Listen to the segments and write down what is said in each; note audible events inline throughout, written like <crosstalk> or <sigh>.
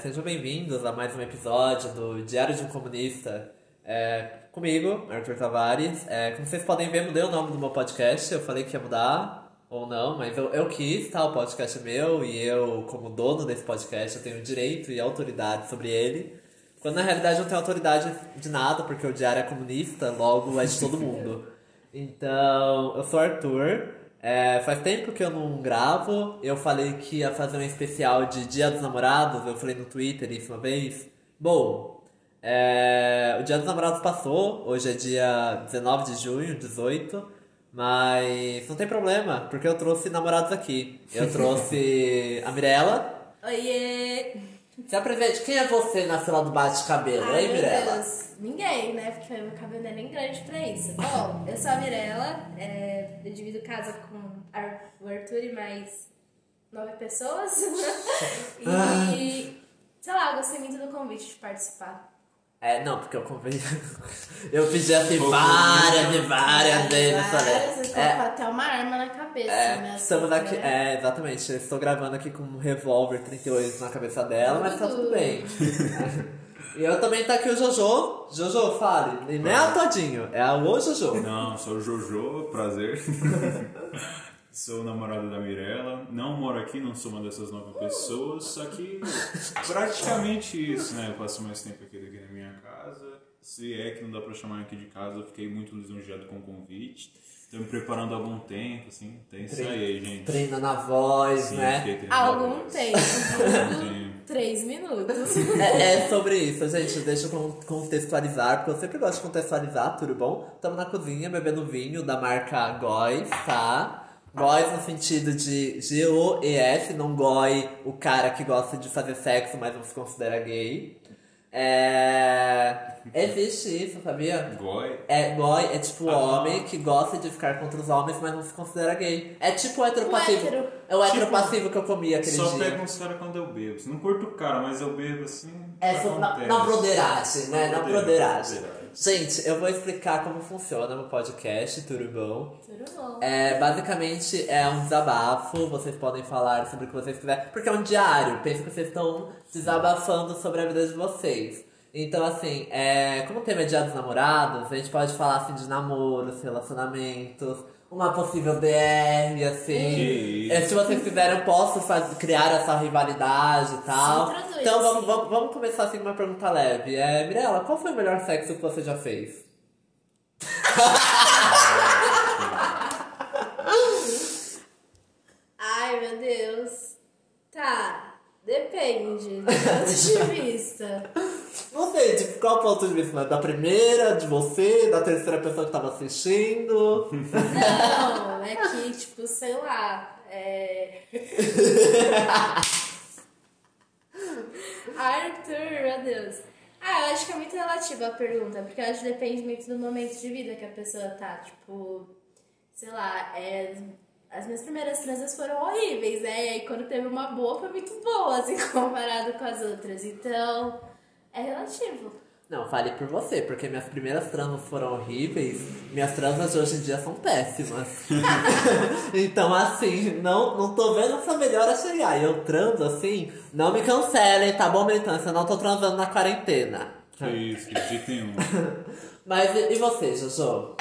sejam bem-vindos a mais um episódio do Diário de um Comunista. É, comigo, Arthur Tavares. É, como vocês podem ver, mudei o nome do meu podcast. Eu falei que ia mudar ou não, mas eu, eu quis, tá? O podcast é meu e eu, como dono desse podcast, eu tenho direito e autoridade sobre ele. Quando na realidade eu não tenho autoridade de nada, porque o Diário é comunista, logo é de todo mundo. <laughs> Então, eu sou Arthur. É, faz tempo que eu não gravo. Eu falei que ia fazer um especial de Dia dos Namorados. Eu falei no Twitter isso uma vez. Bom, é, o Dia dos Namorados passou. Hoje é dia 19 de junho, 18. Mas não tem problema, porque eu trouxe namorados aqui. Eu <laughs> trouxe a Mirella. Oiê! Se apresente, quem é você na fila do bate-cabelo, hein, Mirella? Ninguém, né? Porque meu cabelo não é nem grande pra isso. Bom, eu sou a Mirella, é, eu divido casa com o Arthur e mais nove pessoas. <laughs> e, sei lá, eu gostei muito do convite de participar. É, não, porque eu comprei. <laughs> eu pedi assim várias e várias vezes. Colocou É, até uma arma na cabeça, é, né? estamos assim, aqui. né? É, exatamente. Eu estou gravando aqui com um revólver 38 na cabeça dela, mas tá tudo bem. E eu também tá aqui o Jojo. Jojo, fale. E não é a Todinho, é o Jojo. Não, sou o Jojo, prazer. <laughs> sou namorado da Mirella. Não moro aqui, não sou uma dessas nove pessoas, só que praticamente isso, né? Eu passo mais tempo aqui do que na minha casa. Se é que não dá pra chamar aqui de casa, eu fiquei muito lisonjeado com o convite. Tô me preparando há algum tempo, assim. Tem isso aí, gente. Treina na voz, Sim, né? Há algum tempo. Algum tempo. Três minutos. É, é sobre isso, gente. Deixa eu con- contextualizar, porque eu sempre gosto de contextualizar, tudo bom? Estamos na cozinha bebendo vinho da marca Góis, tá? Góis no sentido de G-O-E-S, não goi o cara que gosta de fazer sexo, mas não se considera gay. É. Existe isso, sabia? Goi. É, goi é tipo o Ah. homem que gosta de ficar contra os homens, mas não se considera gay. É tipo o heteropassivo. hétero. É o Tipo, heteropassivo que eu comi aquele Só dia. pego uns caras quando eu bebo. Não curto o cara, mas eu bebo assim. É, só na, na broderagem, né? Na Na broderagem. Gente, eu vou explicar como funciona o podcast, tudo bom? Tudo bom. É, basicamente é um desabafo, vocês podem falar sobre o que vocês quiserem, porque é um diário, penso que vocês estão desabafando sobre a vida de vocês. Então, assim, é, como o tema é Dia dos Namorados, a gente pode falar assim de namoros, relacionamentos, uma possível DR, assim. Que É, se vocês quiserem, eu posso faz- criar essa rivalidade e tal. Introduz, então vamos, sim. vamos, vamos começar assim com uma pergunta leve. É, Mirella, qual foi o melhor sexo que você já fez? <laughs> Ai, meu Deus. Tá, depende do ponto de vista. <laughs> Não sei, de qual ponto de vista? né? Da primeira, de você, da terceira pessoa que tava assistindo? Não, é que, tipo, sei lá, é... <laughs> Arthur, meu Deus. Ah, eu acho que é muito relativa a pergunta, porque eu acho que depende muito do momento de vida que a pessoa tá. Tipo, sei lá, é... as minhas primeiras transas foram horríveis, né? E aí quando teve uma boa, foi muito boa, assim, <laughs> comparado com as outras. Então, é relativo. Não, fale por você, porque minhas primeiras transas foram horríveis, minhas transas de hoje em dia são péssimas. <laughs> então, assim, não, não tô vendo essa melhora chegar. E eu transo assim, não me cancelem, tá bom, militância? Eu não tô transando na quarentena. Que isso, que de nenhum. <laughs> Mas e, e você, Jojo?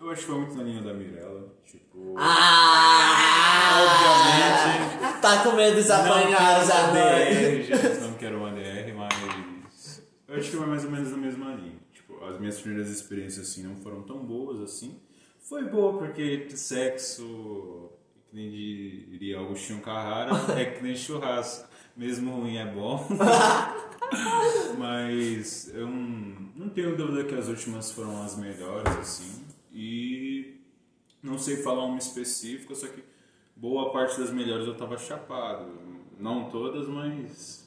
Eu acho que foi muito na linha da Mirella. Tipo. Ah! Obviamente. Tá com medo de apanhar já, uma né? DR, gente, não quero uma DR, mas. Eu acho que foi mais ou menos na mesma linha. Tipo, as minhas primeiras experiências assim não foram tão boas assim. Foi boa porque sexo, que nem diria Agostinho Carrara, <laughs> é que nem churrasco. Mesmo ruim é bom. <laughs> Mas eu não, não tenho dúvida que as últimas foram as melhores, assim. E não sei falar uma específica, só que boa parte das melhores eu tava chapado. Não todas, mas.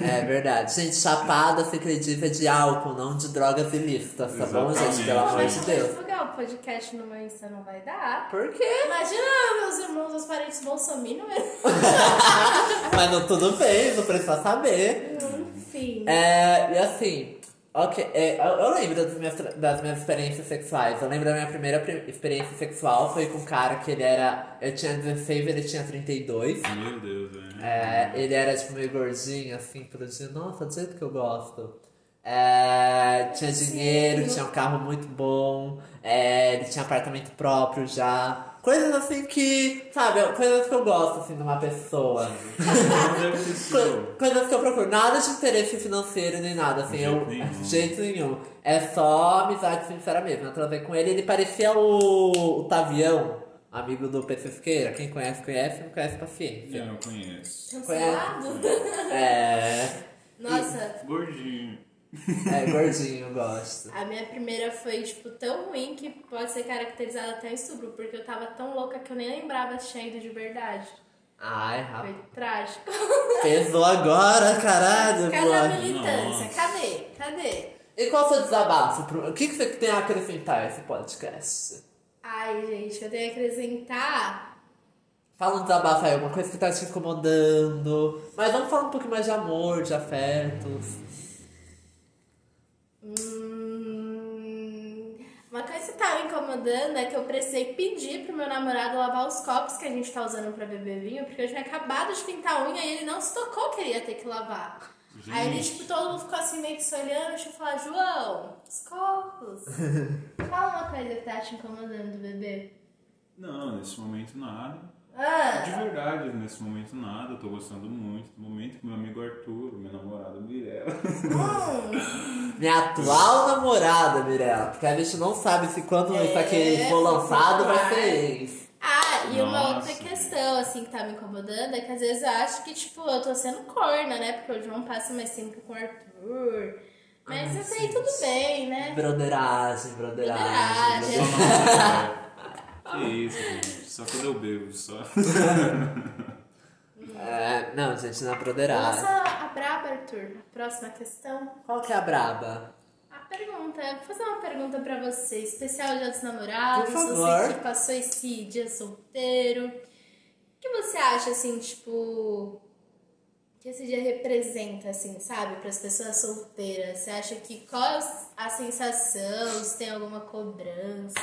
É verdade. Gente, chapada se acredita de álcool, não de drogas ilícitas, tá bom, gente? Exatamente. Pelo amor Mas de se Deus. divulgar o podcast no meu Insta não vai dar. Por quê? Imagina meus irmãos, meus parentes bolsominions. <laughs> Mas não tudo bem, não precisa saber. Enfim. É, e assim, Ok, é, eu, eu lembro das minhas, das minhas experiências sexuais. Eu lembro da minha primeira pri- experiência sexual foi com um cara que ele era. Eu tinha 16 ele tinha 32. Meu Deus, velho. É, ele era tipo meio gordinho, assim, produzindo. Nossa, do jeito que eu gosto. É, tinha dinheiro, tinha um carro muito bom, é, ele tinha apartamento próprio já. Coisas assim que, sabe, coisas que eu gosto assim de uma pessoa. <laughs> Co- coisas que eu procuro. Nada de interesse financeiro nem nada, assim. De eu, jeito nenhum. jeito nenhum. É só amizade sincera mesmo. Eu travei com ele, ele parecia o, o Tavião, amigo do PC Siqueira. Quem conhece, conhece, não conhece, paciência. Eu não conheço. Cancelado? É. Nossa, Gordinho. É, gordinho, eu gosto. a minha primeira foi, tipo, tão ruim que pode ser caracterizada até em estupro, porque eu tava tão louca que eu nem lembrava se tinha ido de verdade. Ai, Foi rapaz. trágico. <laughs> Pesou agora, caralho, Cadê a militância? Nossa. Cadê? Cadê? E qual é o seu desabafo? O que, que você tem a acrescentar a esse podcast? Ai, gente, eu tenho que acrescentar. Fala um desabafo aí, alguma coisa que tá te incomodando. Mas vamos falar um pouquinho mais de amor, de afetos. Hum, uma coisa que tá me incomodando é que eu precisei pedir pro meu namorado lavar os copos que a gente tá usando pra beber vinho, porque eu tinha acabado de pintar a unha e ele não se tocou que ele ia ter que lavar. Aí ele, Gente. tipo, todo mundo ficou assim meio que se olhando, deixa eu falar, João, os copos. <laughs> Fala uma coisa que tá te incomodando, bebê. Não, nesse momento nada. De Ah, verdade, nesse momento nada. Eu tô gostando muito do momento com meu amigo Arthur, meu namorado Mirella. hum, Minha atual namorada, Mirella. Porque a gente não sabe se quando É, isso aqui for lançado vai ser ex. Ah, e uma Nossa. outra questão, assim, que tá me incomodando é que às vezes eu acho que, tipo, eu tô sendo corna, né? Porque o João passa mais tempo com o Arthur. Mas até aí tudo bem, né? Broderagem, broderagem. Broderagem. broderagem. <laughs> que isso, gente. Só quando eu bebo, só. <laughs> É, não, gente, na broderagem. Lança a braba, Arthur. Próxima questão. Qual que é a braba? A pergunta, vou fazer uma pergunta pra você, especial Dia dos Namorados, Por favor. você que passou esse dia solteiro. O que você acha, assim, tipo, que esse dia representa, assim, sabe, para as pessoas solteiras? Você acha que qual a sensação? Se tem alguma cobrança?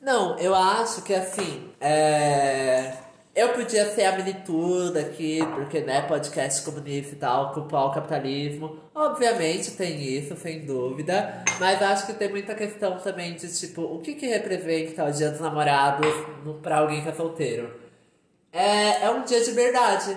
Não, eu acho que assim, é... eu podia ser a milituda aqui, porque, né, podcast comunista e tal, culpar o capitalismo. Obviamente tem isso, sem dúvida, mas acho que tem muita questão também de, tipo, o que que representa o dia dos namorados pra alguém que é solteiro? É, é um dia de verdade,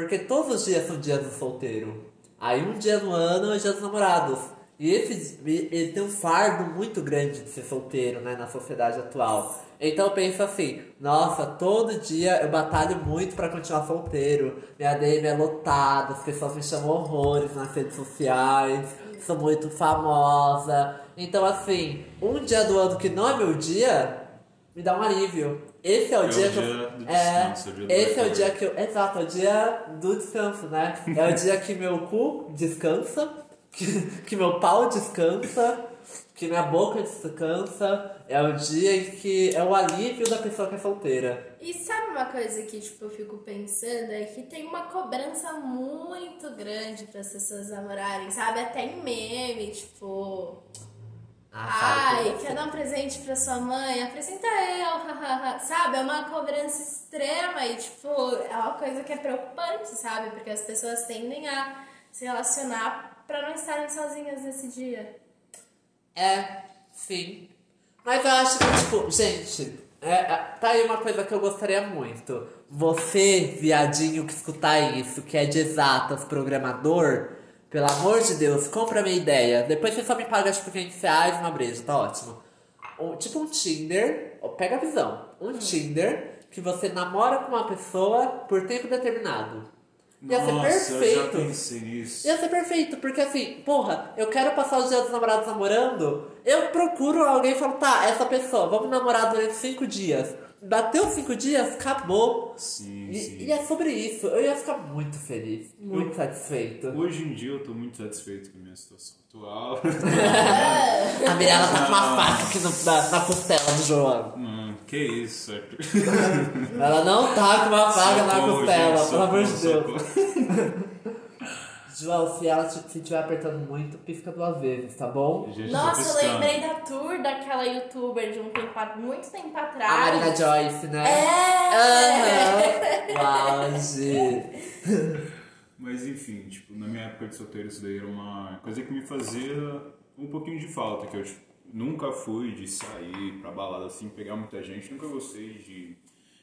porque todos os dias são dias do solteiro. Aí um dia no ano é dia dos namorados. E esse ele tem um fardo muito grande de ser solteiro, né, na sociedade atual. Então eu penso assim, nossa, todo dia eu batalho muito pra continuar solteiro. Minha DM é lotada, as pessoas me chamam horrores nas redes sociais, sou muito famosa. Então assim, um dia do ano que não é meu dia, me dá um alívio. Esse é o É o dia que dia eu. do é, descanso, é o dia do esse é o dia que eu. Exato, é o dia do descanso, né? É o dia que meu cu descansa, <laughs> que, que meu pau descansa, que minha boca descansa. É o dia em que é o alívio da pessoa que é solteira. E sabe uma coisa que, tipo, eu fico pensando? É que tem uma cobrança muito grande para as pessoas namorarem, sabe? Até em meme, tipo... Ah, Ai, com você. Um presente pra sua mãe? Apresenta eu, sabe? É uma cobrança extrema e, tipo, é uma coisa que é preocupante, sabe? Porque as pessoas tendem a se relacionar pra não estarem sozinhas nesse dia. É, sim. Mas eu acho que, tipo, gente, é, é, tá aí uma coisa que eu gostaria muito. Você, viadinho que escutar isso, que é de exatas, programador, pelo amor de Deus, compra minha ideia. Depois você só me paga, tipo, 500 reais uma breja, tá ótimo. Um- tipo um Tinder, ó, pega a visão. Um Tinder que você namora com uma pessoa por tempo determinado. Ia ser Nossa, eu já perfeito. pensei nisso. Ia ser perfeito, porque assim, porra, eu quero passar os dias dos namorados namorando, eu procuro alguém e falo, tá, essa pessoa, vamos namorar durante cinco dias. Bateu cinco dias, acabou. Sim, E, sim. e é sobre isso, eu ia ficar muito feliz, muito satisfeito. Hoje em dia eu tô muito satisfeito com a minha situação atual. <laughs> A Mirella tá com uma faca aqui no- na, na costela do João. Mano, que isso, Arthur. Ela não tá com uma faca na costela, gente, pelo amor de socorro, Deus. João, se ela se estiver apertando muito, pisca duas vezes, tá bom? Tá Nossa, eu lembrei da tour daquela youtuber de um tempo, a- muito tempo A atrás. Marina Joyce, né? É! Aham. Auge. <laughs> Mas enfim, tipo, na minha época de solteiro isso daí era uma coisa que me fazia um pouquinho de falta, que eu tipo, nunca fui de sair pra balada assim, pegar muita gente, nunca gostei de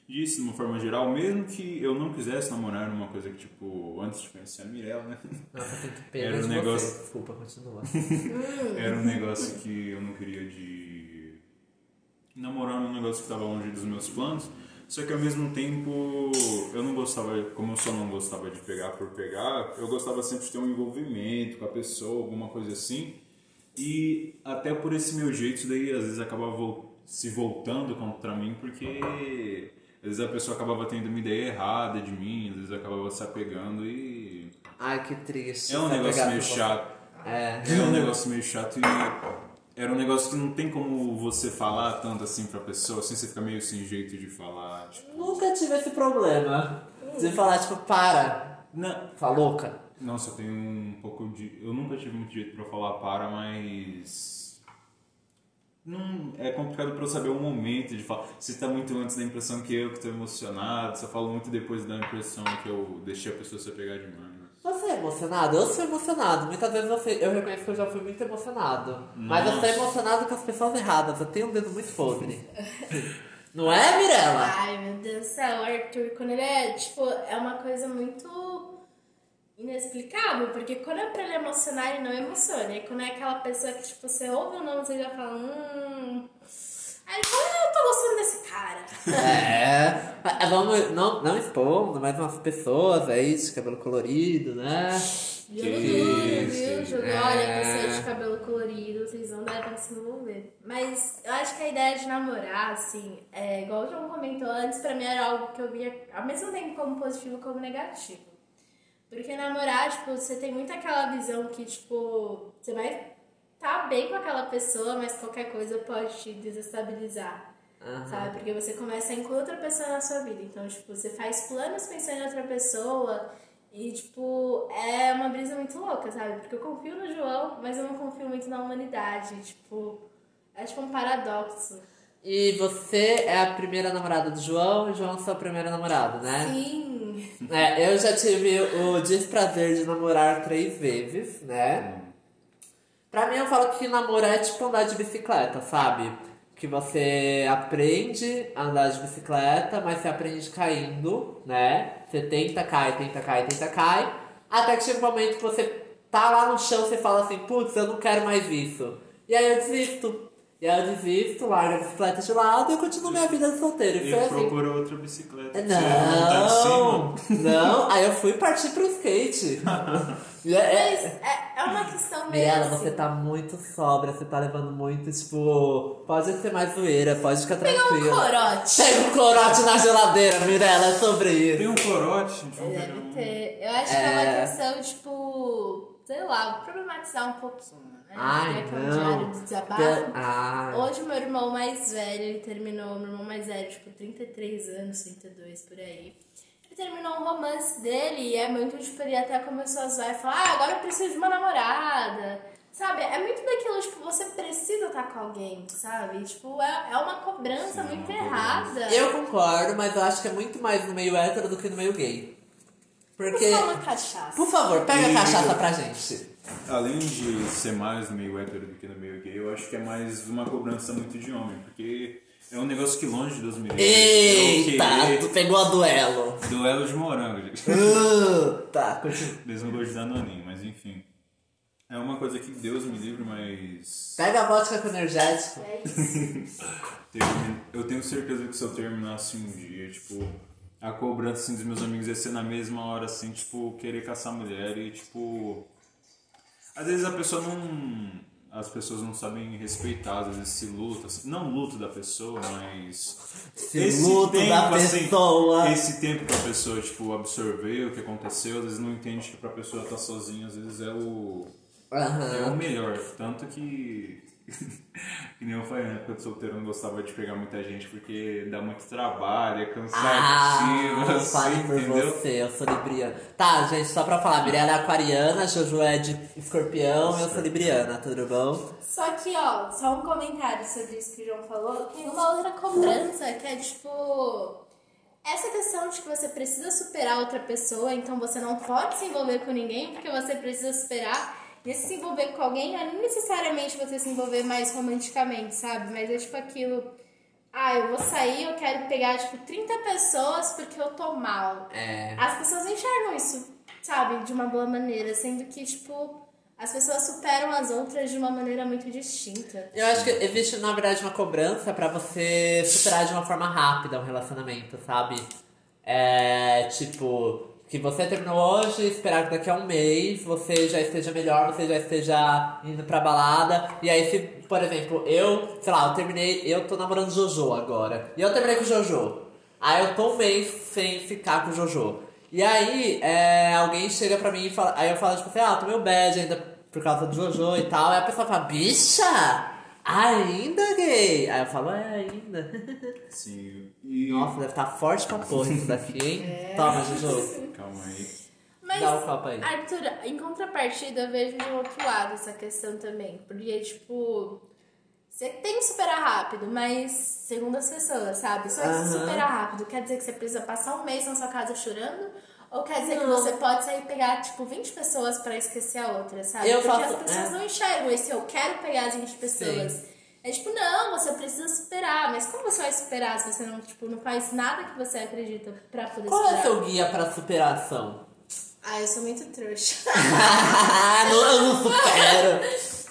disso de uma forma geral, mesmo que eu não quisesse namorar numa coisa que, tipo, antes de conhecer a Mirella, né? Nossa, <laughs> pena Era um negócio- você. Desculpa, continua. <laughs> Era um negócio que eu não queria de namorar num negócio que estava longe dos meus planos. Só que ao mesmo tempo eu não gostava, como eu só não gostava de pegar por pegar, eu gostava sempre de ter um envolvimento com a pessoa, alguma coisa assim. E até por esse meu jeito, isso daí às vezes acabava vol- se voltando contra mim, porque às vezes a pessoa acabava tendo uma ideia errada de mim, às vezes acabava se apegando e Ai, que triste. é um Tá negócio meio chato. É. É um negócio meio chato e era um negócio que não tem como você falar tanto assim pra pessoa, assim você fica meio sem jeito de falar. Tipo, Nunca tive esse problema. De falar, tipo, para. não. Tá louca? Nossa, eu tenho um pouco de. Eu nunca tive muito jeito pra falar para, mas. Não, é complicado pra eu saber o momento de falar. Se tá muito antes da impressão que eu que tô emocionado, se eu falo muito depois da impressão que eu deixei a pessoa se apegar demais. Você é emocionado? Eu sou emocionado. Muitas vezes eu, sei- eu reconheço que eu já fui muito emocionado. Mas eu sou Nossa. emocionado com as pessoas erradas. Eu tenho um dedo muito podre. <laughs> Não é, Mirella? Ai, meu Deus do céu, o Arthur, quando ele é, tipo, é uma coisa muito inexplicável, porque quando é pra ele emocionar, ele não emociona. E quando é aquela pessoa que, tipo, você ouve o nome, você já fala, hum... Aí ele fala, ah, eu tô gostando desse cara. É. Mas Vamos, não, não expondo, mas umas pessoas aí de cabelo colorido, né? Que Dudu, isso, viu? É. Olha, pessoas de cabelo colorido, vocês não devem se envolver. Mas eu acho que a ideia de namorar, assim, é, igual o João comentou antes, pra mim era algo que eu via ao mesmo tempo como positivo como negativo. Porque namorar, tipo, você tem muito aquela visão que, tipo, você vai tá bem com aquela pessoa, mas qualquer coisa pode te desestabilizar. Aham. Sabe? Porque você começa a incluir outra pessoa na sua vida. Então, tipo, você faz planos pensando em outra pessoa. E, tipo, é uma brisa muito louca, sabe? Porque eu confio no João, mas eu não confio muito na humanidade. Tipo, é tipo um paradoxo. E você é a primeira namorada do João e o João é seu primeiro namorado, né? Sim. É, eu já tive o desprazer de namorar três vezes, né? Pra mim, eu falo que namorar é tipo andar de bicicleta, sabe? Que você aprende a andar de bicicleta, mas você aprende caindo, né? Você tenta, cai, tenta, cai, tenta, cai. Até que chega um momento que você tá lá no chão, você fala assim, putz, eu não quero mais isso. E aí eu desisto. E aí eu desisto, largo a bicicleta de lado e eu continuo minha vida de solteiro. E assim. procurou outra bicicleta. Não, não, aí eu fui partir pro skate. <laughs> É- Mas é- é, é uma questão meio. Mirella, assim. você tá muito sobra, você tá levando muito, tipo, pode ser mais zoeira, pode ficar Pega um tranquila. corote. Tem um corote na geladeira, Mirella, é sobre isso. Tem um corote, Deve ter. Eu acho que é uma É. questão, tipo, sei lá, problematizar um pouquinho, né? Ai, Porque é um não. diário de desabafo. Ai. Hoje o meu irmão mais velho, ele terminou, meu irmão mais velho, tipo, 33 anos, 32 por aí. Ele terminou um romance dele e é muito, tipo, ele até começou a zoar e falar, ah, agora eu preciso de uma namorada. Sabe? É muito daquilo, tipo, você precisa estar com alguém, sabe? Tipo, é, é uma cobrança Sim, muito uma cobrança. errada. Eu concordo, mas eu acho que é muito mais no meio hétero do que no meio gay. Porque, Só uma cachaça. por favor, pega a E- cachaça pra gente. Além de ser mais no meio hétero do que no meio gay, eu acho que é mais uma cobrança muito de homem, porque é um negócio que longe dos meninos. Eita, Eu tu pegou a duelo. duelo de morango, gente. Uh, tá, continua. Mesmo gosto de danoninho, mas enfim. É uma coisa que Deus me livre, mas Pega a vodka com energético. É isso. <laughs> eu tenho certeza que se eu terminasse um dia, tipo, a cobrança assim, dos meus amigos ia ser na mesma hora, assim, tipo, querer caçar mulher e, tipo. Às vezes a pessoa não. As pessoas não sabem respeitar, às vezes esse luto, assim, não o luto da pessoa, mas. Esse luto da assim, pessoa. esse tempo que a pessoa, tipo, absorveu o que aconteceu, às vezes não entende que pra pessoa estar sozinha, às vezes é o. Aham. É o melhor. Tanto que. <laughs> que nem eu falei, na época de solteiro eu não gostava de pegar muita gente porque dá muito trabalho, é cansativo, Ah, assim, fale por entendeu? você, eu sou libriana. Tá, gente, só pra falar, Mirella é aquariana, Jojo é de escorpião, eu sou libriana, tudo bom? Só que, ó, só um comentário sobre isso que o João falou. Tem uma outra cobrança que é tipo. Essa questão de que você precisa superar outra pessoa, então você não pode se envolver com ninguém porque você precisa superar. E esse se envolver com alguém não é necessariamente você se envolver mais romanticamente, sabe? Mas é tipo aquilo. Ah, eu vou sair, eu quero pegar, tipo, 30 pessoas porque eu tô mal. É. As pessoas enxergam isso, sabe, de uma boa maneira, sendo que, tipo, as pessoas superam as outras de uma maneira muito distinta. Eu acho que existe, na verdade, uma cobrança pra você superar de uma forma rápida um relacionamento, sabe? É tipo, que você terminou hoje, esperar que daqui a um mês você já esteja melhor, você já esteja indo pra balada. E aí, se, por exemplo, eu, sei lá, eu terminei, eu tô namorando Jojo agora. E eu terminei com o Jojo. Aí eu tô um mês sem ficar com o Jojo. E aí, é, alguém chega pra mim e fala. Aí eu falo, tipo assim, ah, tô meio bad ainda por causa do Jojo e tal. Aí a pessoa fala, bicha! Ainda gay? Aí eu falo, é, ainda. <laughs> Sim. E. Nossa, deve estar forte pra porra isso daqui, hein? Toma, Jojo. Calma aí. Mas, Dá o copo aí. Arthur, em contrapartida, eu vejo de outro lado essa questão também. Porque, tipo, você tem que superar rápido, mas segundo as pessoas, sabe? Só se superar rápido quer dizer que você precisa passar um mês na sua casa chorando? Ou quer dizer que Não. você pode sair e pegar, tipo, 20 pessoas pra esquecer a outra, sabe? Eu Porque faço- as pessoas é. não enxergam esse eu quero pegar as 20 pessoas. É tipo, não, você precisa superar. Mas como você vai superar se você não, tipo, não faz nada que você acredita pra poder Qual é o superar? seu guia pra superação? Ah, eu sou muito trouxa. <laughs> não, eu não supero.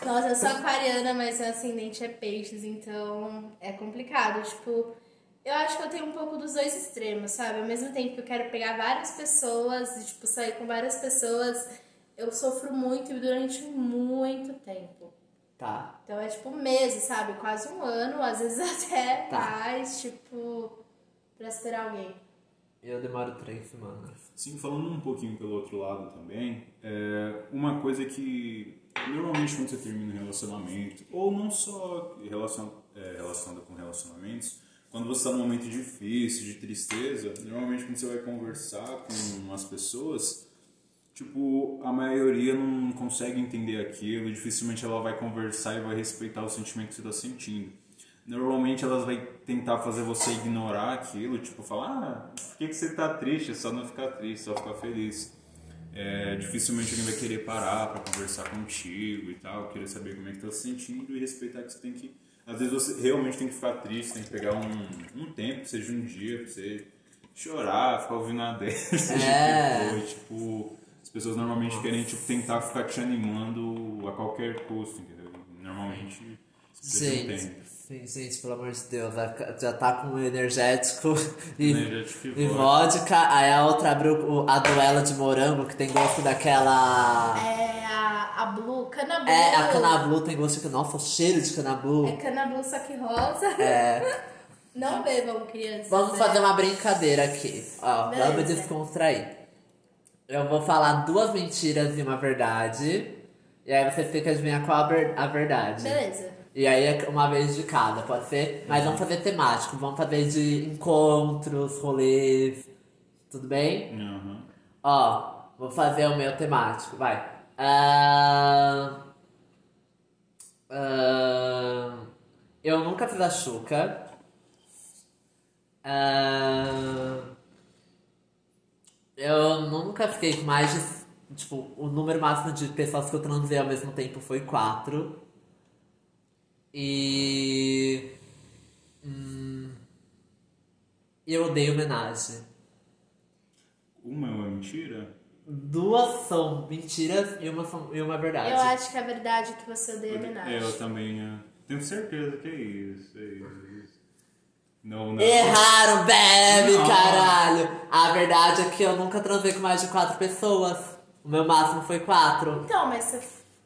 Nossa, eu sou aquariana, mas meu ascendente é peixes, então é complicado. Tipo, eu acho que eu tenho um pouco dos dois extremos, sabe? Ao mesmo tempo que eu quero pegar várias pessoas e, tipo, sair com várias pessoas, eu sofro muito e durante muito tempo. Tá. Então é tipo meses, sabe? Quase um ano, às vezes <laughs> até Tá. mais, tipo, pra esperar alguém. Eu demoro três semanas. Sim, falando um pouquinho pelo outro lado também, é uma coisa que normalmente quando você termina um relacionamento, ou não só relacion, é, relacionada com relacionamentos, quando você está num momento difícil, de tristeza, normalmente quando você vai conversar com as pessoas, tipo, a maioria não consegue entender aquilo, dificilmente ela vai conversar e vai respeitar o sentimento que você está sentindo. Normalmente elas vai tentar fazer você ignorar aquilo, tipo, falar, ah, por que, que você tá triste? É só não ficar triste, só ficar feliz. É, dificilmente alguém vai querer parar pra conversar contigo e tal, querer saber como é que tá se sentindo e respeitar que você tem que. Às vezes você realmente tem que ficar triste, tem que pegar um, um tempo, seja um dia, pra você chorar, ficar ouvindo a dessa, <laughs> É. tipo, tipo, as pessoas normalmente querem tipo, tentar ficar te animando a qualquer custo, entendeu? Normalmente de um tempo. Sim, gente, pelo amor de Deus, já- tá com energético <laughs> e, Energético e e vodka. Aí a outra abriu a duela de morango, que tem gosto daquela. É a, a Blue, Cana Blue. É, a Canablu tem gosto de. Nossa, o cheiro de Canablu. É Cana Blue, só que rosa. É. <laughs> Não bebam, crianças. Vamos fazer uma brincadeira aqui. Ó, Beleza. vamos descontrair. Eu vou falar duas mentiras e uma verdade. E aí têm que adivinhar qual a verdade. Beleza. E aí é uma vez de cada, pode ser? Mas vamos fazer temático. Vamos fazer de encontros, rolês. Tudo bem? Aham. Ó, vou fazer o meu temático, vai. Ahn, ahn, eu nunca fiz a Xuca. Ahn, eu nunca fiquei com mais de. Tipo, o número máximo de pessoas que eu transei ao mesmo tempo foi quatro. E. Hum, eu odeio homenagem. Uma é uma mentira? Duas são mentiras e uma, são, e uma é verdade. Eu acho que a verdade é que você odeia homenagem. É, eu também é, tenho certeza que é isso, é isso. Não, não. Erraram, bebe, Não. caralho! A verdade é que eu nunca transei com mais de quatro pessoas. O meu máximo foi quatro. Então, mas você.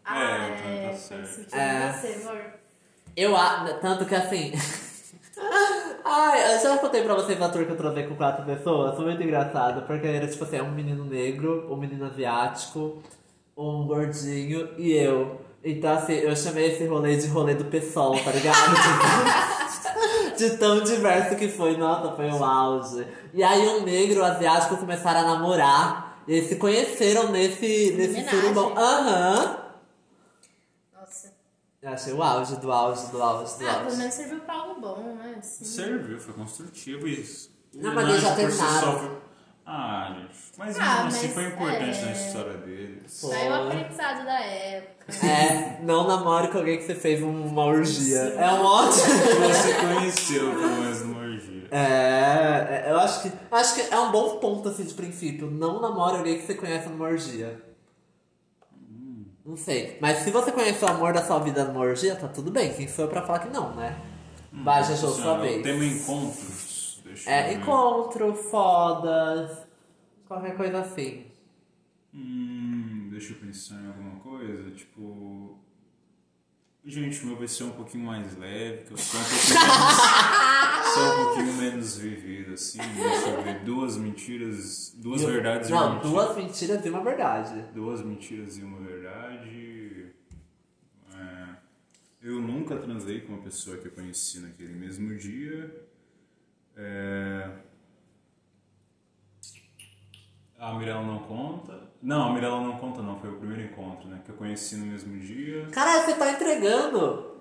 Ah, então tá é. faz certo. sentido É. você, amor. Eu Tanto que assim. <laughs> Ai, eu já contei pra vocês a tour que eu transei com quatro pessoas. Foi muito engraçado, porque era tipo assim, um menino negro, um menino asiático um gordinho e eu. Então, assim, eu chamei esse rolê de rolê do pessoal, tá ligado? de, <laughs> de tão diverso que foi. Nossa, foi o auge. E aí, um negro o asiático começaram a namorar. E eles se conheceram nesse, nesse surubão. Aham. Nossa. Eu achei o auge do auge do auge do Ah, pelo auge. menos serviu pra algo bom, né? Assim. Serviu, foi construtivo isso. Não, mas eles já por si terminaram. Ah, gente. Mas Ah, mesmo assim mas foi importante é. na história deles. Tá aí o aprendizado da época. É, não namore com alguém que você fez uma orgia. É um ótimo. <laughs> Você conheceu pelo menos numa orgia. É, é, eu acho que, acho que é um bom ponto assim de princípio. Não namore alguém que você conhece numa orgia. Não sei. Mas se você conhece o amor da sua vida numa orgia, tá tudo bem. Quem sou eu pra falar que não, né? Vai, Jojo, Assim, sua vez. Tema encontros. Deixa É, encontro, fodas, qualquer coisa assim. Hum, deixa eu pensar em alguma coisa. Tipo. Gente, o meu vai ser um pouquinho mais leve, que eu sou um pouquinho menos, <laughs> sou um pouquinho menos vivido, assim. Deixa eu ver. Duas mentiras. Duas Eu- verdades e uma Não, duas mentiras e uma verdade. Duas mentiras e uma verdade. É, eu nunca transei com uma pessoa que eu conheci naquele mesmo dia. É, a Mirella não conta. Não, a Mirella não conta não, foi o primeiro encontro, né? Que eu conheci no mesmo dia. Caralho, você tá entregando.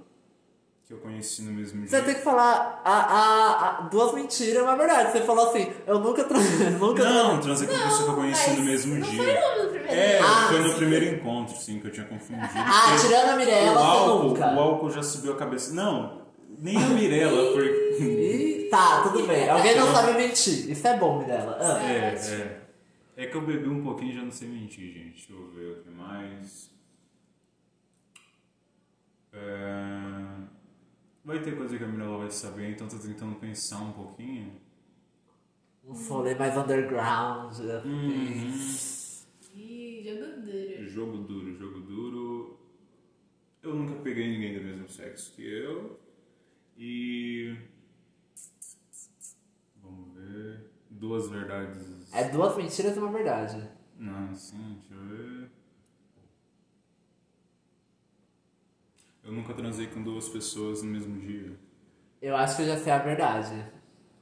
Que eu conheci no mesmo Você dia. tem que falar a, a, a- duas mentiras e uma verdade. Você falou assim, eu nunca transei, <laughs> nunca Não, transei com uma pessoa que eu conheci mas no mesmo não dia. foi primeiro É, Ah, foi no sim. primeiro encontro, sim, que eu tinha confundido. Ah, Porque- tirando a o Mirella, você álcool, nunca. o álcool já subiu a cabeça. Não, nem a Mirella, porque. Tá, tudo bem. <laughs> Alguém não sabe mentir. Isso é bom, Mirella. Ah. É, é. É que eu bebi um pouquinho e já não sei mentir, gente. Deixa eu ver o que mais. É, Vai ter coisa que a Mirella vai saber, então tô tentando pensar um pouquinho. Um rolê mais underground. assim. Uhum. Jogo duro. Jogo duro. Eu nunca peguei ninguém do mesmo sexo que eu. E. Vamos ver. Duas verdades. É duas mentiras e uma verdade. Não, sim, deixa eu ver. Eu nunca transei com duas pessoas no mesmo dia. Eu acho que eu já sei a verdade.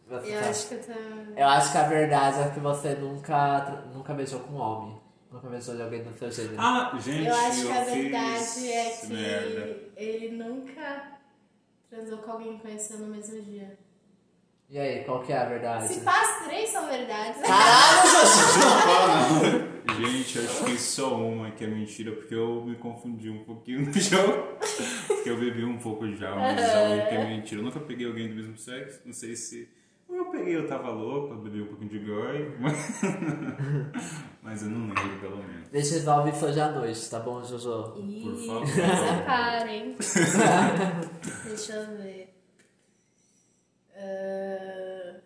Você Eu acho que eu tô. Eu acho que a verdade é que você nunca, nunca beijou com um homem. Nunca beijou de alguém do seu gênero. Ah, gente, Eu acho que a verdade é que Merda. ele nunca transou com alguém que conheceu no mesmo dia. E aí, qual que é a verdade? Se passa, três são verdades. Caralho, <laughs> Jojo! Gente, eu acho que só uma que é mentira, porque eu me confundi um pouquinho no <laughs> jogo. Porque eu bebi um pouco já, mas a única que é mentira. Eu nunca peguei alguém do mesmo sexo, não sei se. Ou eu peguei, eu tava louco, eu bebi um pouquinho de goi. <laughs> Mas, eu não lembro, pelo menos. Deixa resolver isso hoje à noite, tá bom, Jojo? Ih, Por favor. Separa, hein? <laughs> <laughs> Deixa eu ver. Ah,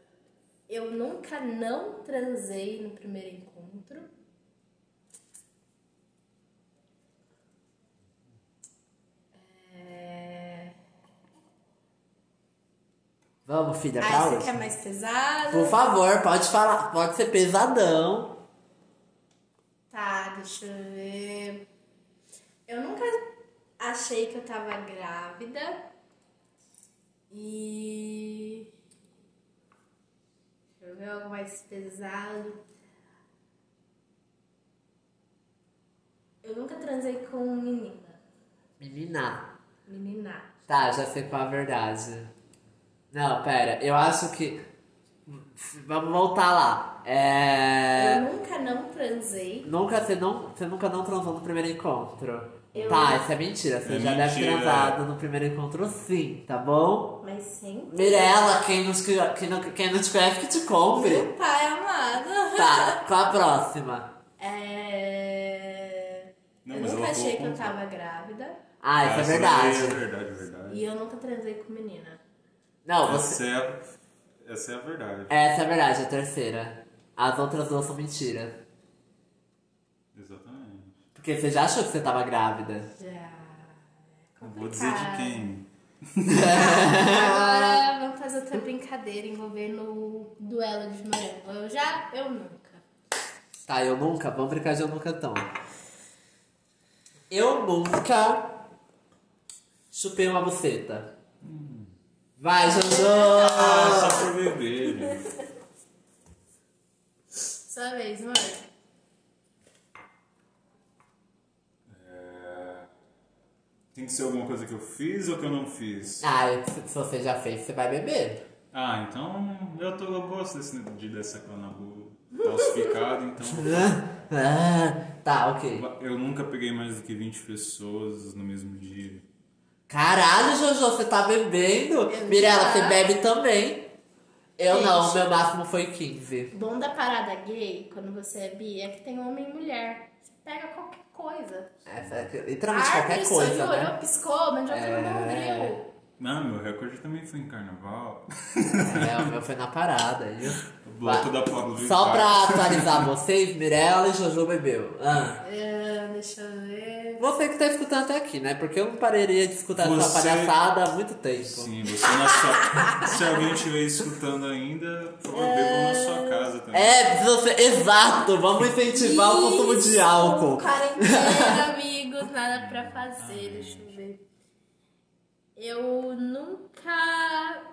eu nunca não transei no primeiro encontro. É... Vamos, filha, Ah, esse hoje. aqui é mais pesado. Por favor, pode falar. Pode ser pesadão. Deixa eu ver. Eu nunca achei que eu tava grávida. E. Deixa eu ver algo mais pesado. Eu nunca transei com menina. Menina. Menina. Tá, já sei qual a verdade. Não, pera, eu acho que. Vamos voltar lá. É. Eu nunca não transei. Nunca, você, não, você nunca não transou no primeiro encontro? Eu- Tá, isso é mentira. Você É já deve ter mentira. transado no primeiro encontro sim, tá bom? Mas sim. Mirella, quem, nos, quem, não, quem não te conhece que te compre. Meu pai amado. Tá, <laughs> qual a próxima? É... Não, eu nunca achei que falou eu tava grávida. Ah, isso é verdade. daí É verdade, é verdade. E eu nunca transei com menina. Não, você. Essa é, a, essa é a verdade. Essa é a verdade, a terceira. As outras duas são mentira. Exatamente. Porque você já achou que você tava grávida. Já. Não vou dizer de quem. Agora <laughs> vamos fazer outra brincadeira envolvendo o duelo de Marelo. Eu já, eu nunca. Tá, eu nunca. Vamos brincar de eu nunca então. Eu nunca chupei uma buceta. Vai, Jojo! Ah, só por beber, né? Sua vez, amor. É, Tem que ser alguma coisa que eu fiz ou que eu não fiz? Ah, se se você já fez, você vai beber. Ah, então eu, tô, eu gosto desse, de dessa canabu falsificado, então. <laughs> Ah, tá, ok. Eu nunca peguei mais do que 20 pessoas no mesmo dia. Caralho, Jojo, você tá bebendo? Mirella, você bebe também. Eu Gente. não, meu máximo foi 15. O bom da parada gay, quando você é bi, é que tem homem e mulher. Você pega qualquer coisa. Essa é literalmente qualquer coisa, sonhou, né? olhou, piscou, mandioca É. no bombril. Não, meu recorde também foi em carnaval. É, o meu foi na parada. viu? <laughs> O bloco da Pablo Só pra atualizar vocês, Mirella e Jojo bebeu. Ah. Ah, deixa eu ver. Você que tá escutando até aqui, né? Porque eu não pararia de escutar essa Você- palhaçada há muito tempo. Sim, você na sua... <laughs> Se alguém estiver escutando ainda, por favor, bebam na sua casa também. É, você, exato, vamos incentivar o consumo de Isso, álcool. Quarentena, <laughs> amigos, nada pra fazer, deixa eu ver. Eu nunca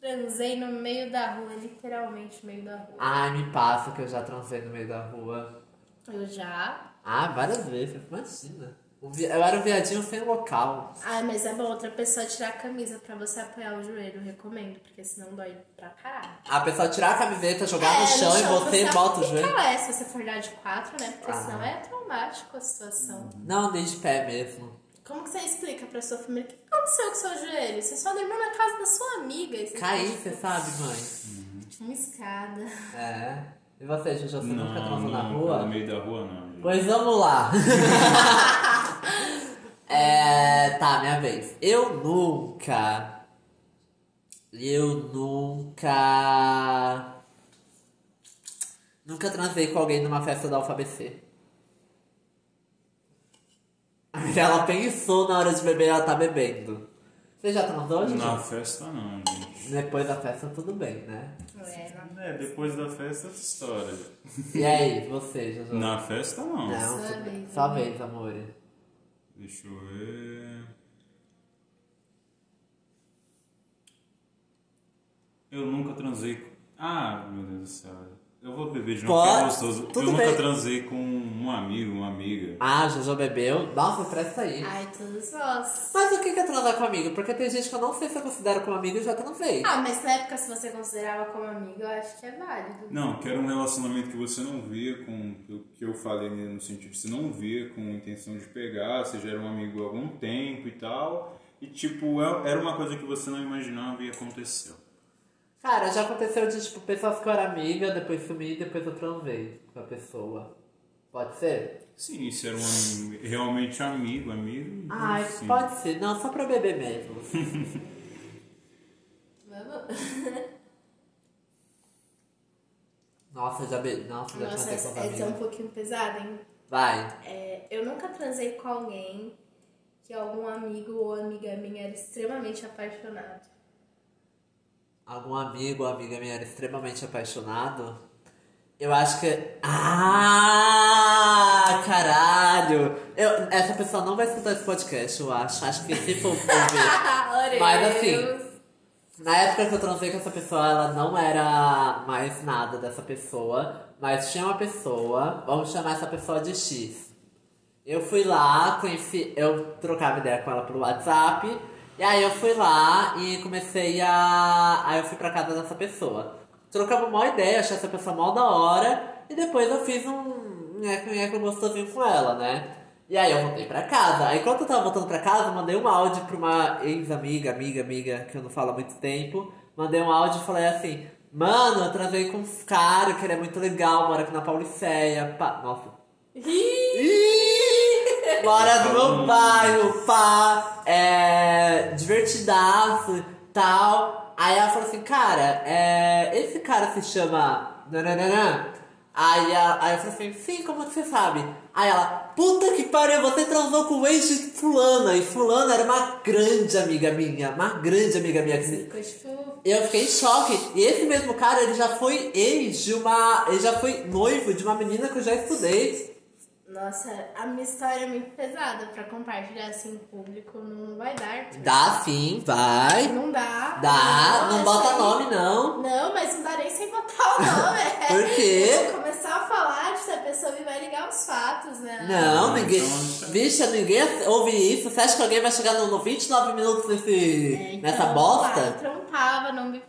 transei no meio da rua, literalmente no meio da rua. Ai, me passa que eu já transei no meio da rua. Eu já. Ah, várias vezes, imagina. Eu era um viadinho sem local. Ai, mas é bom outra pessoa tirar a camisa pra você apoiar o joelho, eu recomendo, porque senão dói pra caralho. A pessoa tirar a camiseta, jogar no É, chão e você bota o joelho. lá, se você for dar de quatro, né? Porque Ah. senão é traumático a situação. Não, dei de pé mesmo. Como que você explica pra sua família o que aconteceu com o seu joelho? Você só dormiu na casa da sua amiga. Você Caí, você sabe, mãe? Uma escada. É. E você, Juju, você nunca Não, transou na rua? no meio da rua não. gente. Pois vamos lá. <laughs> é, tá, minha vez. Eu nunca. Eu nunca. Nunca transei com alguém numa festa da UFABC. Ela pensou na hora de beber, ela tá bebendo. Você já transou, Juju? Na festa não, gente. Depois da festa, tudo bem, né? É, não. É, depois da festa é outra história. E aí, você, Juju? Na festa não. Não, tudo- vez, Sua amor. vez, amor. Deixa eu ver. Eu nunca transei com. Ah, meu Deus do céu. Eu vou beber de novo, porque Pode, é gostoso. tudo eu nunca bem. transei com um amigo, uma amiga. Ah, Jojo bebeu? Nossa, presta aí. Ai, todos nós. Mas o que é transar com amigo? Porque tem gente que eu não sei se eu considero como amigo e já transei. Ah, mas na época, se você considerava como amigo, eu acho que é válido. Não, que era um relacionamento que você não via com. O que eu falei no sentido, você não via com intenção de pegar, você já era um amigo há algum tempo e tal. E tipo, é- era uma coisa que você não imaginava e aconteceu. Cara, já aconteceu de, tipo, pessoas que eu era amiga, depois sumi e depois eu transei com a pessoa. Pode ser? Sim, se era um am- realmente amigo, amigo. Ai, sim. pode ser. Não, só pra beber mesmo. Vamos? <laughs> Nossa, já bebi. Nossa, já Nossa, transei essa, essa é um amigo. pouquinho pesada, hein? Vai. É, eu nunca transei com alguém que algum amigo ou amiga minha era extremamente apaixonado. Algum amigo ou amiga minha era extremamente apaixonado? Eu acho que. Ah! Caralho! Eu, essa pessoa não vai escutar esse podcast, eu acho. Acho que se for ouvir. <laughs> Mas assim, Na época que eu transei com essa pessoa, ela não era mais nada dessa pessoa, mas tinha uma pessoa, vamos chamar essa pessoa de X. Eu fui lá, conheci, eu trocava ideia com ela pelo WhatsApp, e aí eu fui lá e comecei a. Aí eu fui pra casa dessa pessoa. Trocamos uma ideia, achei essa pessoa mó da hora, e depois eu fiz um nheco-nheco gostosinho com ela, né? E aí eu voltei pra casa. Aí quando eu tava voltando pra casa, eu mandei um áudio pra uma ex-amiga, amiga, amiga, que eu não falo há muito tempo. Mandei um áudio e falei assim, mano, eu transei com uns caras que ele é muito legal, mora aqui na Pauliceia. Pá, nossa. Ih, Mora no meu bairro, pá, é, divertidaço tal. Aí ela falou assim, cara, é, esse cara se chama. Nananana. Aí, ela- aí eu falei assim, sim, como que você sabe? Aí ela, puta que pariu, você transou com o ex de fulana. E fulana era uma grande amiga minha, uma grande amiga minha. eu fiquei em choque. E esse mesmo cara, ele já foi ex de uma. Ele já foi noivo de uma menina que eu já estudei. Nossa, a minha história é muito pesada pra compartilhar assim em público. Não vai dar. Dá sim, vai. Não dá. Dá, não é bota nome não. Não, mas não dá nem sem botar o nome. <laughs> é. Por quê? Eu vou começar a falar se a pessoa me vai ligar os fatos, né? Não, ninguém. então- Vixe, ninguém ouve isso. Você acha que alguém vai chegar no, no 29 minutos nesse, É, então, nessa lá, eu bosta? trampava num buffet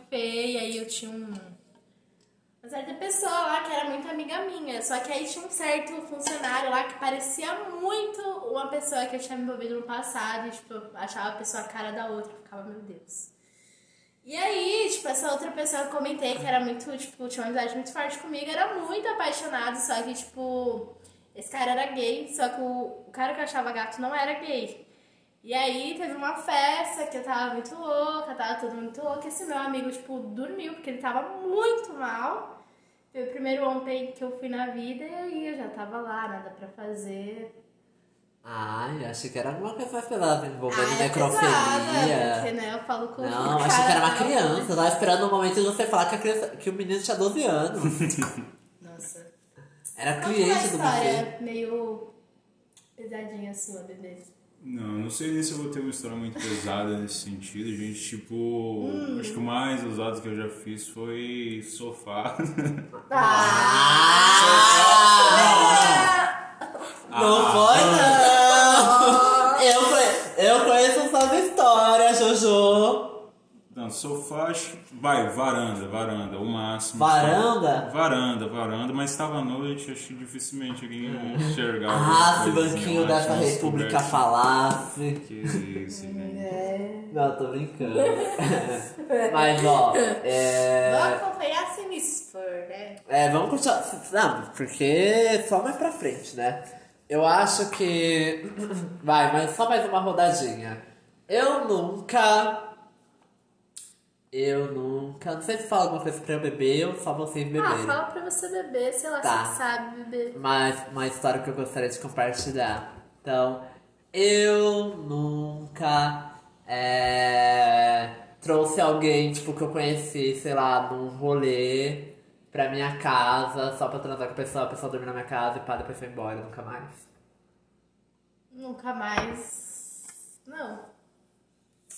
e aí eu tinha um. Certa pessoa lá que era muito amiga minha. Só que aí tinha um certo funcionário lá que parecia muito uma pessoa que eu tinha me envolvido no passado. E, tipo, eu achava a pessoa a cara da outra. Eu ficava, meu Deus. E aí, tipo, essa outra pessoa que eu comentei que era muito, tipo, tinha uma amizade muito forte comigo, era muito apaixonado, só que, tipo, esse cara era gay, só que o, o cara que eu achava gato não era gay. E aí teve uma festa que eu tava muito louca, tava tudo muito louca. Esse meu amigo, tipo, dormiu, porque ele tava muito mal. Foi o primeiro ontem que eu fui na vida e aí eu já tava lá, nada pra fazer. Ai, achei que era alguma coisa mais pesada envolvendo Ah, é pesada, necrofilia. porque, né, eu falo com Não, achei que era uma cara- criança. Eu tava esperando o momento de você falar que, a criança, que o menino tinha 12 anos. <laughs> Nossa. Era cliente do buffet. meio pesadinha sua, bebê. Não, não sei nem se eu vou ter uma história muito pesada nesse sentido, gente. Tipo, Hum. acho que o mais usado que eu já fiz foi sofá. Não foi, não! Não, sofá. Vai, varanda, varanda, o máximo. Varanda? Varanda, varanda, mas estava à noite, acho que dificilmente alguém enxergava. Ah, se o banquinho assim, dessa república falasse. Que isso, gente. É. Não, tô brincando. <laughs> Mas, ó, é... Vou acompanhar se me for, né? É, vamos continuar. Não, porque só mais pra frente, né? Eu acho que. Vai, mas só mais uma rodadinha. Eu nunca. Eu nunca. Não sei se fala alguma coisa pra eu beber ou só vocês Ah, beberem. fala pra você beber, sei lá, Tá. você sabe beber. Mas uma história que eu gostaria de compartilhar. Então, eu nunca é, trouxe alguém, tipo, que eu conheci, sei lá, num rolê pra minha casa, só pra transar com a pessoa, a pessoa dormir na minha casa e pá, depois foi embora, nunca mais. Nunca mais. Não.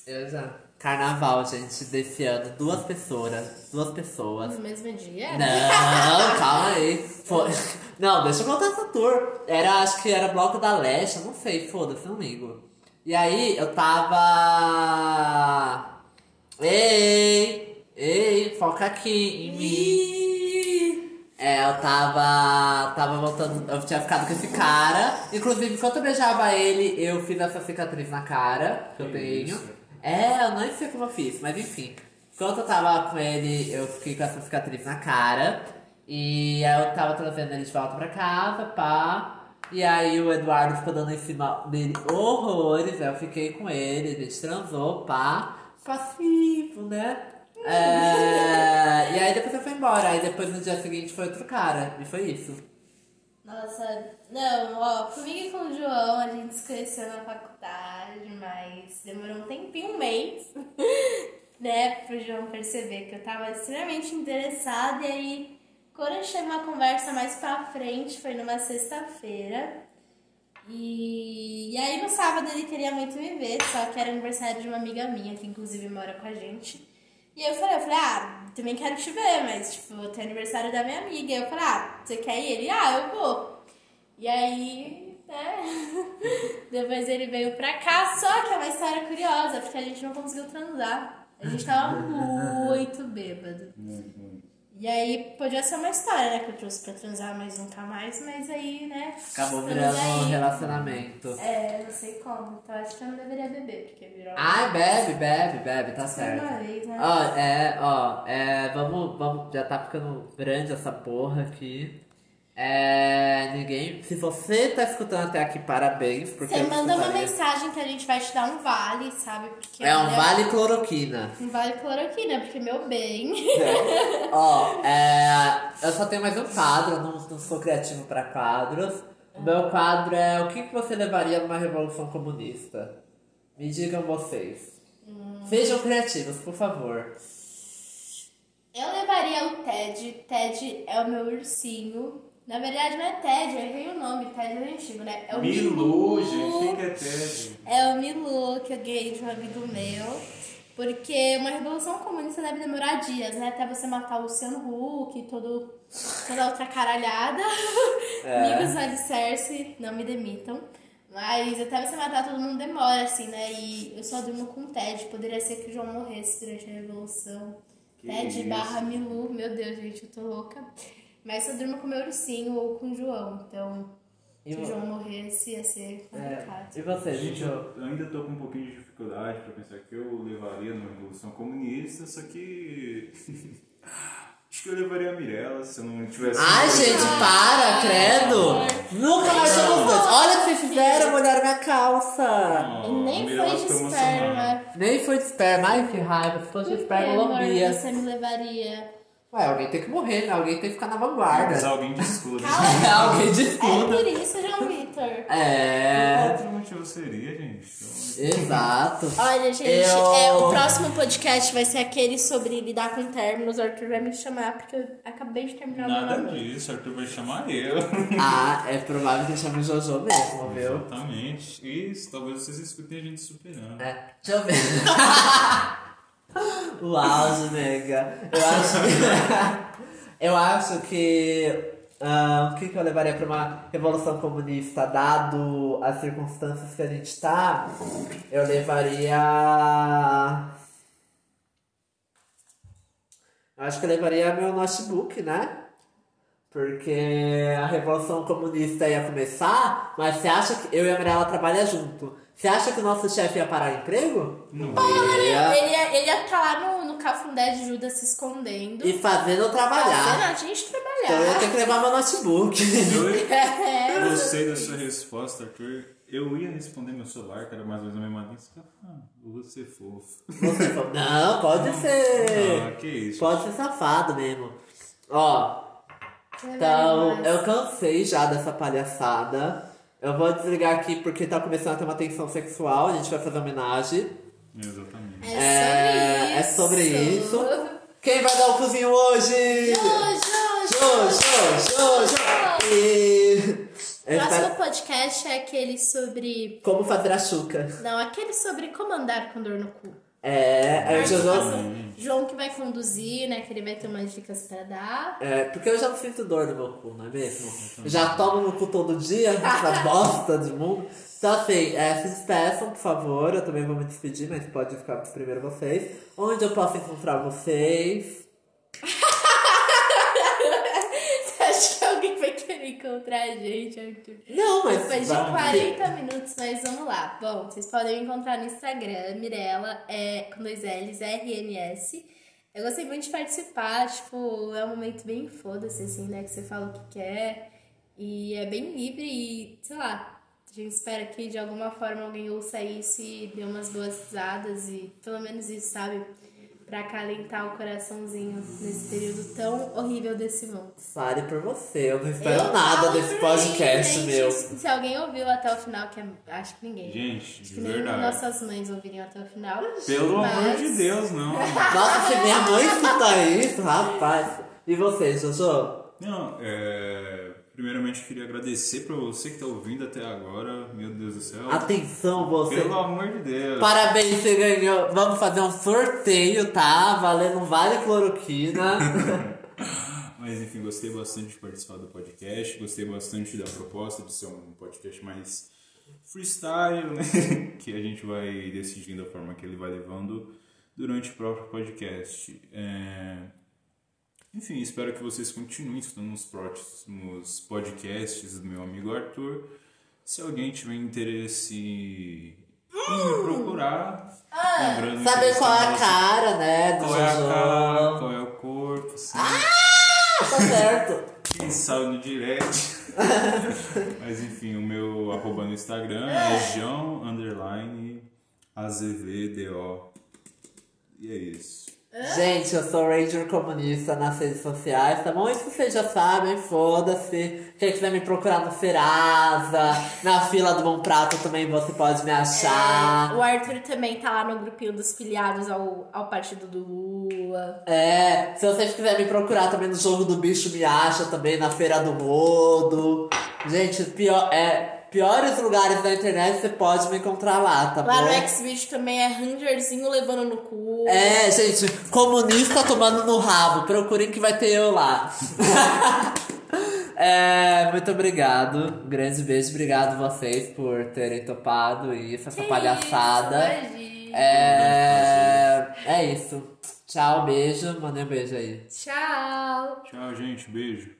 Eu já. Carnaval, gente, desse ano, duas pessoas, duas pessoas No mesmo dia? Não, calma aí. Foi- <laughs> Não, deixa eu contar essa tour. Era, acho que era Bloco da Leste, eu não sei, foda-se, não ligo. E aí eu tava. Ei! Ei, foca aqui em mim. É, eu tava. Tava voltando. Eu tinha ficado com esse cara. Inclusive, enquanto eu beijava ele, eu fiz essa cicatriz na cara que eu tenho. isso? É, eu nem sei como eu fiz, mas enfim. Enquanto eu tava com ele, eu fiquei com essa cicatriz na cara. E aí eu tava trazendo ele de volta pra casa, pá. E aí o Eduardo ficou dando em cima dele horrores. Aí eu fiquei com ele, a gente transou, pá. Passivo, né? É, e aí depois eu fui embora. Aí depois no dia seguinte foi outro cara. E foi isso. Nossa, não, ó, comigo e com o João a gente se conheceu na faculdade, mas demorou um tempinho, um mês, <laughs> né, pro João perceber que eu tava extremamente interessada. E aí, quando gente teve uma conversa mais pra frente, foi numa sexta-feira. E, e aí no sábado ele queria muito me ver, só que era aniversário de uma amiga minha, que inclusive mora com a gente. E eu falei, eu falei, ah, também quero te ver, mas tipo, tem aniversário da minha amiga. Eu falei, ah, você quer ir? Ele, ah, eu vou. E aí, né? <laughs> Depois ele veio pra cá, só que é uma história curiosa, porque a gente não conseguiu transar. A gente tava muito bêbado. E aí podia ser uma história, né, que eu trouxe pra transar, mas nunca mais, mas aí, né? Acabou virando um relacionamento. É, não sei como. Então acho que eu não deveria beber, porque virou. Ai, bebe, bebe, bebe, tá Só uma certo. vez, né? Ó, é, ó, é, vamos, vamos, já tá ficando grande essa porra aqui. É, ninguém, se você tá escutando até aqui, parabéns, porque Você manda uma mensagem que a gente vai te dar um vale, sabe? Porque É um vale cloroquina. Um vale cloroquina, porque meu bem. Ó, é, eu só tenho mais um quadro, não, não sou criativo pra quadros. O meu quadro é o que, que você levaria numa revolução comunista? Me digam vocês. Sejam criativos, por favor. Eu levaria o Ted. Ted é o meu ursinho. Na verdade não é Ted, eu errei o nome, Ted é antigo, né? É o Milu, gente, quem que é Ted? É o Milu, que eu ganhei de um amigo meu. Porque uma revolução comunista deve demorar dias, né? Até você matar o Luciano Huck e todo, toda outra caralhada. <laughs> É. Amigos alicerce, não me demitam. Mas até você matar todo mundo demora, assim, né? E eu só durmo com o Ted. Poderia ser que o João morresse durante a revolução. Que Ted isso. barra Milu, meu Deus, gente, eu tô louca. Mas eu durmo com o meu ursinho ou com o João. Então, E se o João morresse, ia ser É, complicado. e você, Gente, eu eu ainda tô com um pouquinho de dificuldade pra pensar que eu levaria numa revolução comunista, só que. <laughs> Acho que eu levaria a Mirella se eu não tivesse. Ai, gente, para, credo! Nunca mais Não. somos dois. Olha o que vocês fizeram, molharam minha calça. E nem Mirella foi de esperma. Nem foi de esperma. Ai, que raiva. Se fosse de esperma, eu lambia. você me levaria? Ué, alguém tem que morrer, né? Alguém tem que ficar na Mas vanguarda. alguém discuta. Cala É, <laughs> alguém de É por isso, João Vitor. É, Outro motivo seria, gente. exato. Olha, gente, Eu- é, o próximo podcast vai ser aquele sobre lidar com términos. O Arthur vai me chamar, porque eu acabei de terminar o Nada namoro. disso, Arthur vai chamar eu. <laughs> Ah, é provável que chame Jojo mesmo, viu? Exatamente. E talvez vocês escutem a gente superando. É, deixa eu ver. <laughs> auge, nega. Eu acho que. <laughs> eu acho que. ah, o que, que eu levaria pra uma revolução comunista, dado as circunstâncias que a gente tá? Eu levaria. Eu acho que eu levaria meu notebook, né? Porque a revolução comunista ia começar, mas você acha que eu e a Mirella trabalham junto? Você acha que o nosso chefe ia parar o emprego? Não. Ia. Ele ia, ele ia estar lá no, no cafundé de Judas se escondendo. E fazendo eu Fazendo trabalhar. a gente Então eu ia trabalhar. ter que levar meu notebook. Eu <laughs> É, gostei da sua resposta, Arthur. Eu ia responder meu celular, que era mais ou menos a mesma linha. Você ah, você fofo. Você falou, não, pode <laughs> ser. Ah, que isso. Pode ser safado mesmo. Ó, então eu cansei já dessa palhaçada. Eu vou desligar aqui porque tá começando a ter uma tensão sexual. A gente vai fazer homenagem. Exatamente. É, é É sobre sobre isso. isso. Quem vai dar o cozinho hoje? Jojo! Jojo, Jojo. E... O eu próximo podcast é aquele sobre. Como fazer a chuca. Não, aquele sobre como andar com dor no cu. É, é o. Participação- João que vai conduzir, né? Que ele vai ter umas dicas pra dar. É, porque eu já não sinto dor no meu cu, não é mesmo? Eu já tomo no cu todo dia, <laughs> essa bosta de mundo. Então assim, é, se despeçam, por favor. Eu também vou me despedir, mas pode ficar primeiro vocês. Onde eu posso encontrar vocês? <laughs> Você acha que alguém encontrar a gente, Arthur? Não, mas. Depois de vai- 40 minutos, mas vamos lá. Bom, vocês podem me encontrar no Instagram, Mirella, é, com dois L's, RNS. Eu gostei muito de participar, tipo, é um momento bem foda-se, assim, né? Que você fala o que quer. E é bem livre e, sei lá, a gente espera que de alguma forma alguém ouça isso e dê umas boas risadas e pelo menos isso, sabe? Pra acalentar o coraçãozinho nesse período tão horrível desse mundo. Fale por você, eu não espero Eu nada desse podcast, mim, meu. Se alguém ouviu até o final, que é- acho que ninguém. Gente, acho de que nem verdade. nossas mães ouviriam até o final. Pelo amor Mas- de Deus, não. <laughs> Nossa, se minha mãe escuta isso, rapaz. E você, Jojo? Não, é... Primeiramente, eu queria agradecer pra você que tá ouvindo até agora. Meu Deus do céu. Atenção, você. Pelo amor de Deus. Parabéns, você ganhou. Vamos fazer um sorteio, tá? Valendo um vale cloroquina. <laughs> Mas enfim, gostei bastante de participar do podcast, gostei bastante da proposta de ser um podcast mais freestyle, né? <laughs> que a gente vai decidindo a forma que ele vai levando durante o próprio podcast. É, Enfim, espero que vocês continuem escutando os próximos podcasts do meu amigo Arthur. Se alguém tiver interesse em me procurar, lembrando que Saber qual é a cara, né, do qual é a cara, qual é o corpo, assim. Tá certo. Quem sabe no direct. <laughs> Mas enfim, o meu arroba no Instagram é João underline AZVDO. E é isso. Gente, eu sou Ranger Comunista nas redes sociais, tá bom? Isso vocês já sabem, foda-se. Quem quiser me procurar no Serasa, na fila do Bom Prato também você pode me achar. É, o Arthur também tá lá no grupinho dos filiados ao, ao partido do Lula. É, se vocês quiserem me procurar também no Jogo do Bicho, me acha também na Feira do Rodo. Gente, pior, é, piores lugares da internet você pode me encontrar lá, tá Lá bom? no Xvideo também é Rangerzinho levando no cu. É, gente, comunista tomando no rabo. Procurem que vai ter eu lá. <laughs> é, muito obrigado. Um grande beijo. Obrigado vocês por terem topado e essa Que palhaçada. Isso. É, é isso. Tchau, beijo. Mandei um beijo aí. Tchau. Tchau, gente. Beijo.